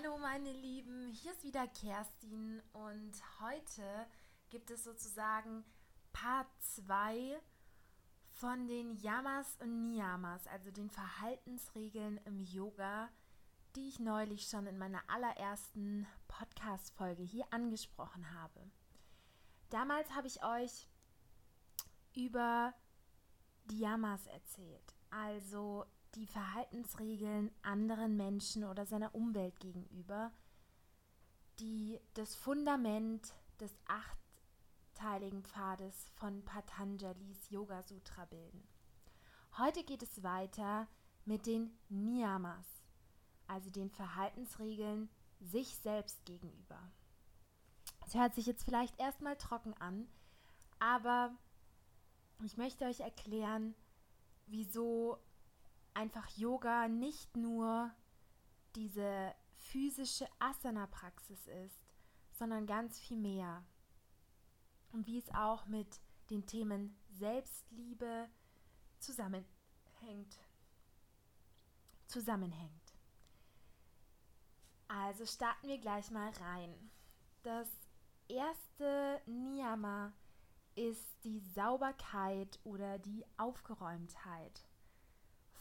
Hallo meine Lieben, hier ist wieder Kerstin und heute gibt es sozusagen Part 2 von den Yamas und Niyamas, also den Verhaltensregeln im Yoga, die ich neulich schon in meiner allerersten Podcast-Folge hier angesprochen habe. Damals habe ich euch über die Yamas erzählt, also die Verhaltensregeln anderen Menschen oder seiner Umwelt gegenüber, die das Fundament des achteiligen Pfades von Patanjalis Yoga Sutra bilden. Heute geht es weiter mit den Niyamas, also den Verhaltensregeln sich selbst gegenüber. Es hört sich jetzt vielleicht erstmal trocken an, aber ich möchte euch erklären, wieso einfach Yoga nicht nur diese physische Asana-Praxis ist, sondern ganz viel mehr. Und wie es auch mit den Themen Selbstliebe zusammenhängt. Zusammenhängt. Also starten wir gleich mal rein. Das erste Niyama ist die Sauberkeit oder die Aufgeräumtheit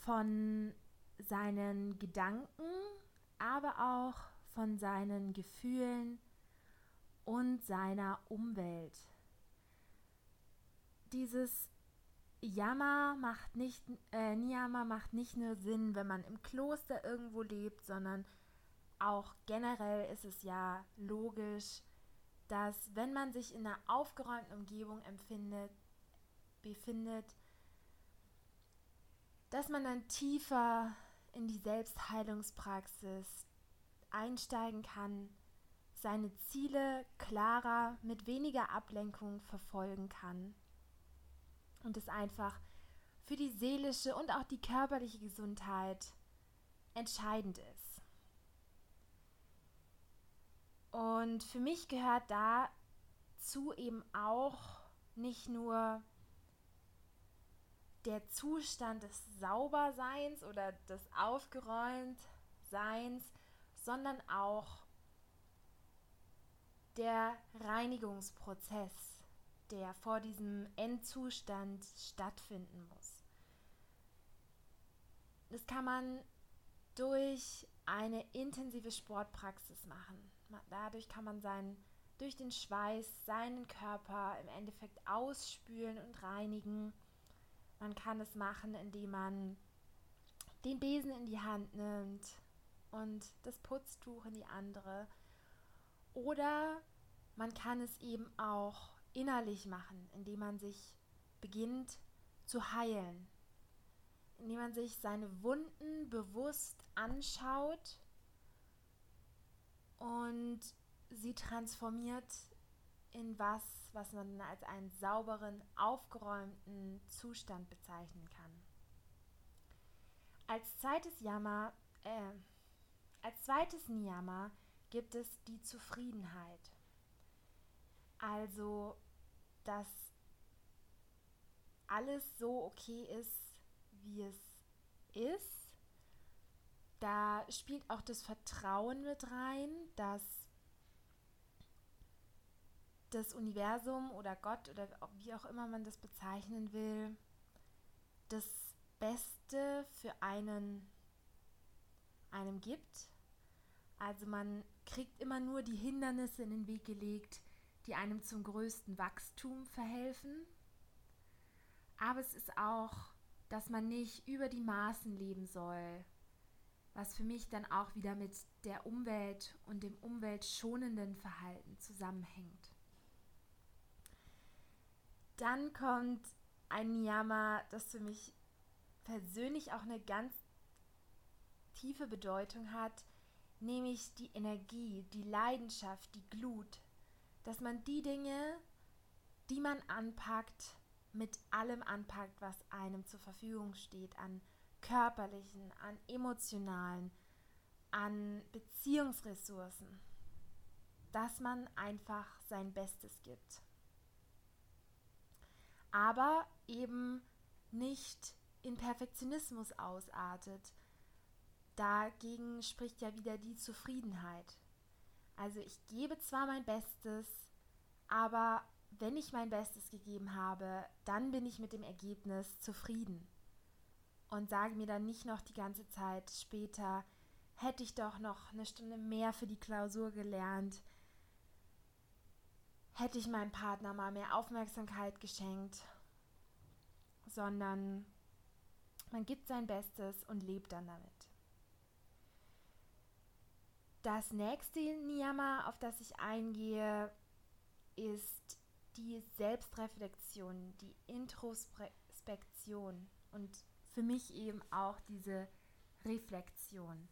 von seinen Gedanken, aber auch von seinen Gefühlen und seiner Umwelt. Dieses Yama macht nicht, äh, Niyama macht nicht nur Sinn, wenn man im Kloster irgendwo lebt, sondern auch generell ist es ja logisch, dass wenn man sich in einer aufgeräumten Umgebung empfindet, befindet, dass man dann tiefer in die Selbstheilungspraxis einsteigen kann, seine Ziele klarer mit weniger Ablenkung verfolgen kann und es einfach für die seelische und auch die körperliche Gesundheit entscheidend ist. Und für mich gehört dazu eben auch nicht nur der Zustand des Sauberseins oder des Aufgeräumtseins, sondern auch der Reinigungsprozess, der vor diesem Endzustand stattfinden muss. Das kann man durch eine intensive Sportpraxis machen. Dadurch kann man seinen, durch den Schweiß seinen Körper im Endeffekt ausspülen und reinigen man kann es machen, indem man den Besen in die Hand nimmt und das Putztuch in die andere. Oder man kann es eben auch innerlich machen, indem man sich beginnt zu heilen, indem man sich seine Wunden bewusst anschaut und sie transformiert in was, was man als einen sauberen, aufgeräumten Zustand bezeichnen kann. Als zweites Yama, äh, als zweites Niyama gibt es die Zufriedenheit. Also, dass alles so okay ist, wie es ist. Da spielt auch das Vertrauen mit rein, dass das Universum oder Gott oder wie auch immer man das bezeichnen will, das Beste für einen einem gibt. Also man kriegt immer nur die Hindernisse in den Weg gelegt, die einem zum größten Wachstum verhelfen. Aber es ist auch, dass man nicht über die Maßen leben soll, was für mich dann auch wieder mit der Umwelt und dem umweltschonenden Verhalten zusammenhängt. Dann kommt ein Niyama, das für mich persönlich auch eine ganz tiefe Bedeutung hat, nämlich die Energie, die Leidenschaft, die Glut, dass man die Dinge, die man anpackt, mit allem anpackt, was einem zur Verfügung steht, an körperlichen, an emotionalen, an Beziehungsressourcen, dass man einfach sein Bestes gibt aber eben nicht in Perfektionismus ausartet, dagegen spricht ja wieder die Zufriedenheit. Also ich gebe zwar mein Bestes, aber wenn ich mein Bestes gegeben habe, dann bin ich mit dem Ergebnis zufrieden und sage mir dann nicht noch die ganze Zeit später, hätte ich doch noch eine Stunde mehr für die Klausur gelernt, hätte ich meinem Partner mal mehr Aufmerksamkeit geschenkt, sondern man gibt sein Bestes und lebt dann damit. Das nächste Niyama, auf das ich eingehe, ist die Selbstreflexion, die Introspektion und für mich eben auch diese Reflexion,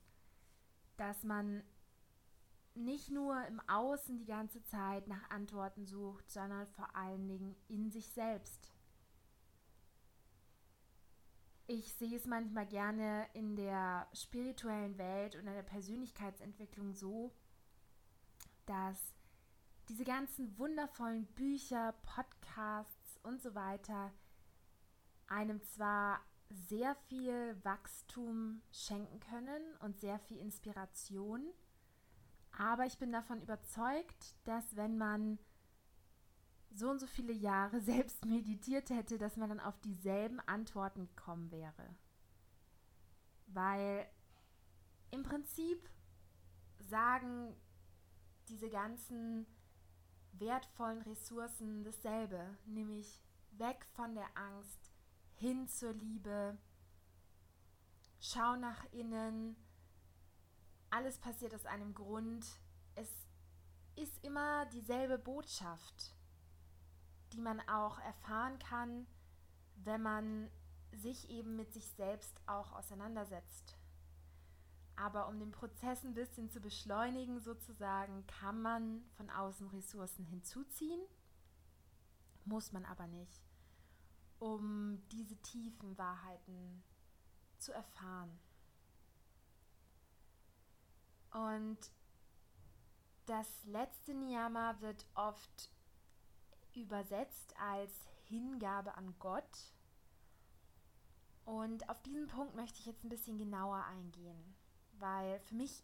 dass man nicht nur im Außen die ganze Zeit nach Antworten sucht, sondern vor allen Dingen in sich selbst. Ich sehe es manchmal gerne in der spirituellen Welt und in der Persönlichkeitsentwicklung so, dass diese ganzen wundervollen Bücher, Podcasts und so weiter einem zwar sehr viel Wachstum schenken können und sehr viel Inspiration, aber ich bin davon überzeugt, dass wenn man so und so viele Jahre selbst meditiert hätte, dass man dann auf dieselben Antworten gekommen wäre. Weil im Prinzip sagen diese ganzen wertvollen Ressourcen dasselbe, nämlich weg von der Angst, hin zur Liebe, schau nach innen, alles passiert aus einem Grund, es ist immer dieselbe Botschaft die man auch erfahren kann, wenn man sich eben mit sich selbst auch auseinandersetzt. Aber um den Prozess ein bisschen zu beschleunigen, sozusagen, kann man von außen Ressourcen hinzuziehen, muss man aber nicht, um diese tiefen Wahrheiten zu erfahren. Und das letzte Niyama wird oft übersetzt als Hingabe an Gott. Und auf diesen Punkt möchte ich jetzt ein bisschen genauer eingehen, weil für mich,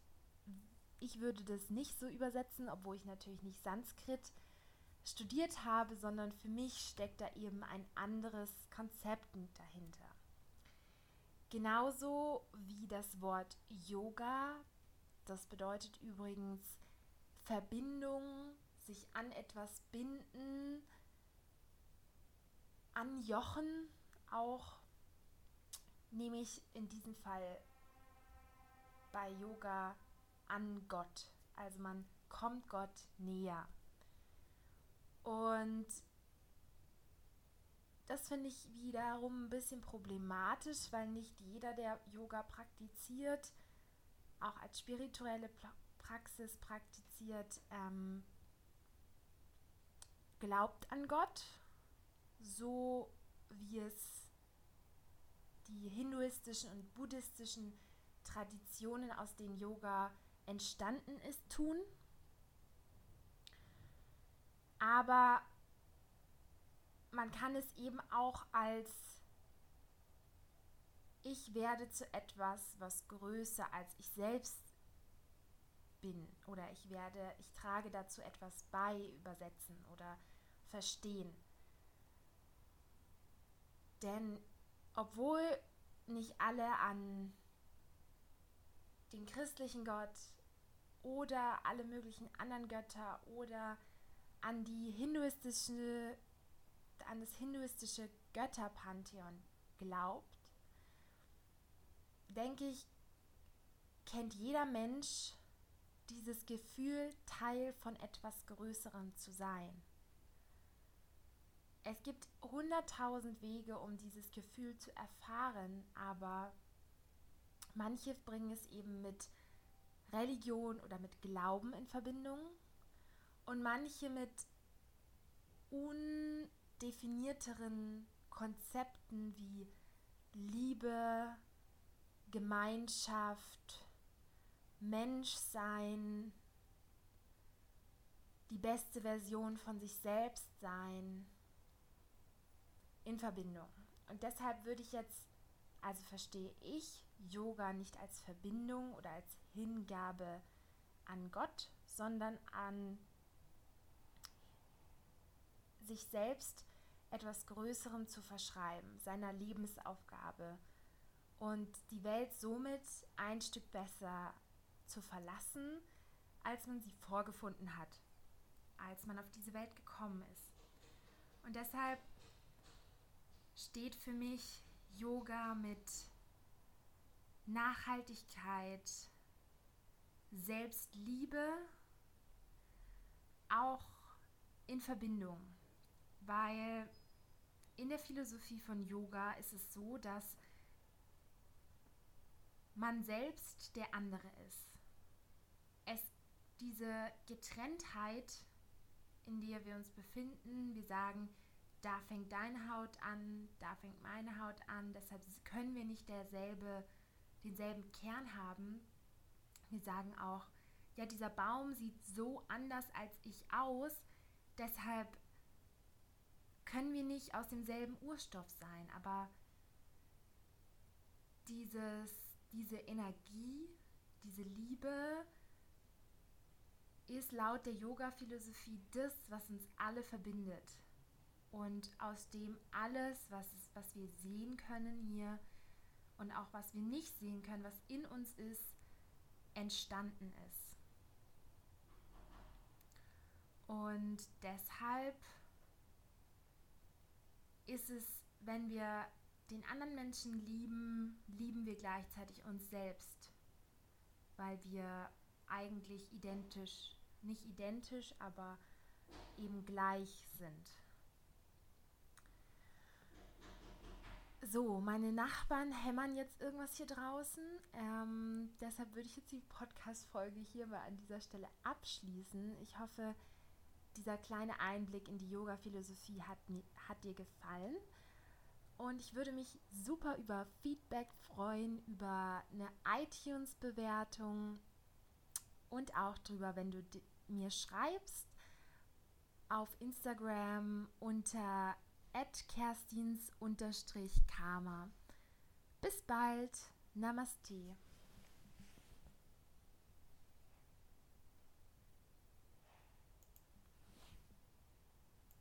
ich würde das nicht so übersetzen, obwohl ich natürlich nicht Sanskrit studiert habe, sondern für mich steckt da eben ein anderes Konzept dahinter. Genauso wie das Wort Yoga, das bedeutet übrigens Verbindung sich an etwas binden, anjochen, auch nehme ich in diesem Fall bei Yoga an Gott. Also man kommt Gott näher. Und das finde ich wiederum ein bisschen problematisch, weil nicht jeder, der Yoga praktiziert, auch als spirituelle Praxis praktiziert, ähm, glaubt an Gott, so wie es die hinduistischen und buddhistischen Traditionen, aus denen Yoga entstanden ist, tun. Aber man kann es eben auch als ich werde zu etwas, was größer als ich selbst bin oder ich werde, ich trage dazu etwas bei, übersetzen oder verstehen. Denn obwohl nicht alle an den christlichen Gott oder alle möglichen anderen Götter oder an die hinduistische an das hinduistische Götterpantheon glaubt, denke ich, kennt jeder Mensch dieses Gefühl, Teil von etwas Größerem zu sein. Es gibt hunderttausend Wege, um dieses Gefühl zu erfahren, aber manche bringen es eben mit Religion oder mit Glauben in Verbindung und manche mit undefinierteren Konzepten wie Liebe, Gemeinschaft, Menschsein, die beste Version von sich selbst sein in Verbindung. Und deshalb würde ich jetzt Also verstehe ich Yoga nicht als Verbindung oder als Hingabe an Gott, sondern an sich selbst etwas Größerem zu verschreiben, seiner Lebensaufgabe und die Welt somit ein Stück besser zu verlassen, als man sie vorgefunden hat, als man auf diese Welt gekommen ist. Und deshalb steht für mich Yoga mit Nachhaltigkeit, Selbstliebe auch in Verbindung, weil in der Philosophie von Yoga ist es so, dass man selbst der andere ist. Es diese Getrenntheit, in der wir uns befinden, wir sagen, da fängt deine Haut an, da fängt meine Haut an, deshalb können wir nicht derselbe, denselben Kern haben. Wir sagen auch, ja, dieser Baum sieht so anders als ich aus, deshalb können wir nicht aus demselben Urstoff sein, aber dieses, diese Energie, diese Liebe ist laut der Yoga-Philosophie das, was uns alle verbindet und aus dem alles, was, was wir sehen können hier und auch was wir nicht sehen können, was in uns ist, entstanden ist. Und deshalb ist es, wenn wir den anderen Menschen lieben, lieben wir gleichzeitig uns selbst, weil wir eigentlich identisch, nicht identisch, aber eben gleich sind. So, meine Nachbarn hämmern jetzt irgendwas hier draußen. Ähm, deshalb würde ich jetzt die Podcast-Folge hier mal an dieser Stelle abschließen. Ich hoffe, dieser kleine Einblick in die Yoga-Philosophie hat, hat dir gefallen. Und ich würde mich super über Feedback freuen, über eine iTunes-Bewertung und auch darüber, wenn du mir schreibst auf Instagram unter kerstins-karma. Bis bald. Namaste.